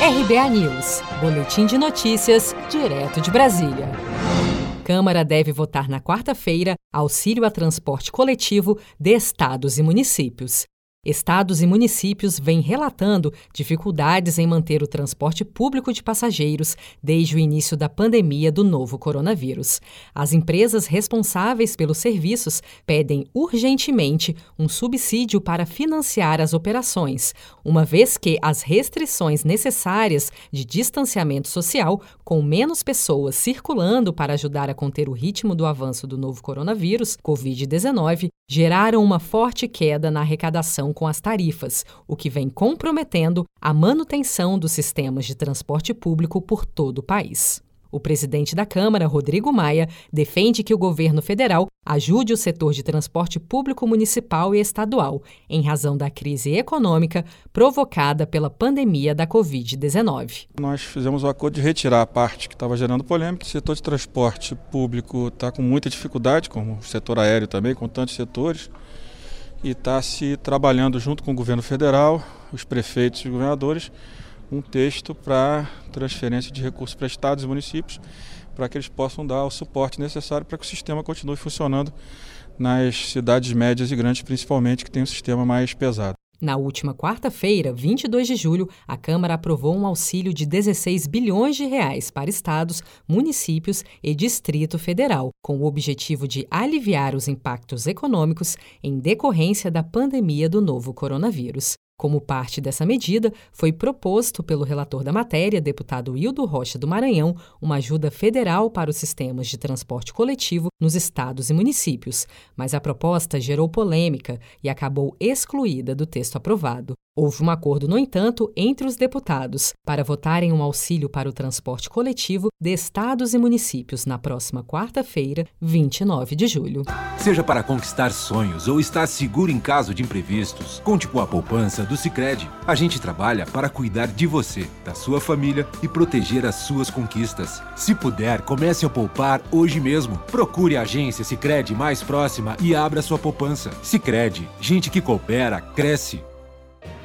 RBA News, Boletim de Notícias, direto de Brasília. Câmara deve votar na quarta-feira auxílio a transporte coletivo de estados e municípios. Estados e municípios vêm relatando dificuldades em manter o transporte público de passageiros desde o início da pandemia do novo coronavírus. As empresas responsáveis pelos serviços pedem urgentemente um subsídio para financiar as operações, uma vez que as restrições necessárias de distanciamento social, com menos pessoas circulando para ajudar a conter o ritmo do avanço do novo coronavírus, Covid-19, geraram uma forte queda na arrecadação com as tarifas, o que vem comprometendo a manutenção dos sistemas de transporte público por todo o país. O presidente da Câmara, Rodrigo Maia, defende que o governo federal ajude o setor de transporte público municipal e estadual, em razão da crise econômica provocada pela pandemia da Covid-19. Nós fizemos o acordo de retirar a parte que estava gerando polêmica. O setor de transporte público está com muita dificuldade, como o setor aéreo também, com tantos setores, e está se trabalhando junto com o governo federal, os prefeitos e governadores um texto para transferência de recursos para estados e municípios, para que eles possam dar o suporte necessário para que o sistema continue funcionando nas cidades médias e grandes, principalmente, que tem um sistema mais pesado. Na última quarta-feira, 22 de julho, a Câmara aprovou um auxílio de 16 bilhões de reais para estados, municípios e Distrito Federal, com o objetivo de aliviar os impactos econômicos em decorrência da pandemia do novo coronavírus. Como parte dessa medida, foi proposto pelo relator da matéria, deputado Hildo Rocha do Maranhão, uma ajuda federal para os sistemas de transporte coletivo nos estados e municípios, mas a proposta gerou polêmica e acabou excluída do texto aprovado. Houve um acordo, no entanto, entre os deputados para votarem um auxílio para o transporte coletivo de estados e municípios na próxima quarta-feira, 29 de julho. Seja para conquistar sonhos ou estar seguro em caso de imprevistos, conte com a poupança do Sicredi. A gente trabalha para cuidar de você, da sua família e proteger as suas conquistas. Se puder, comece a poupar hoje mesmo. Procure a agência Sicredi mais próxima e abra sua poupança. Sicredi, gente que coopera cresce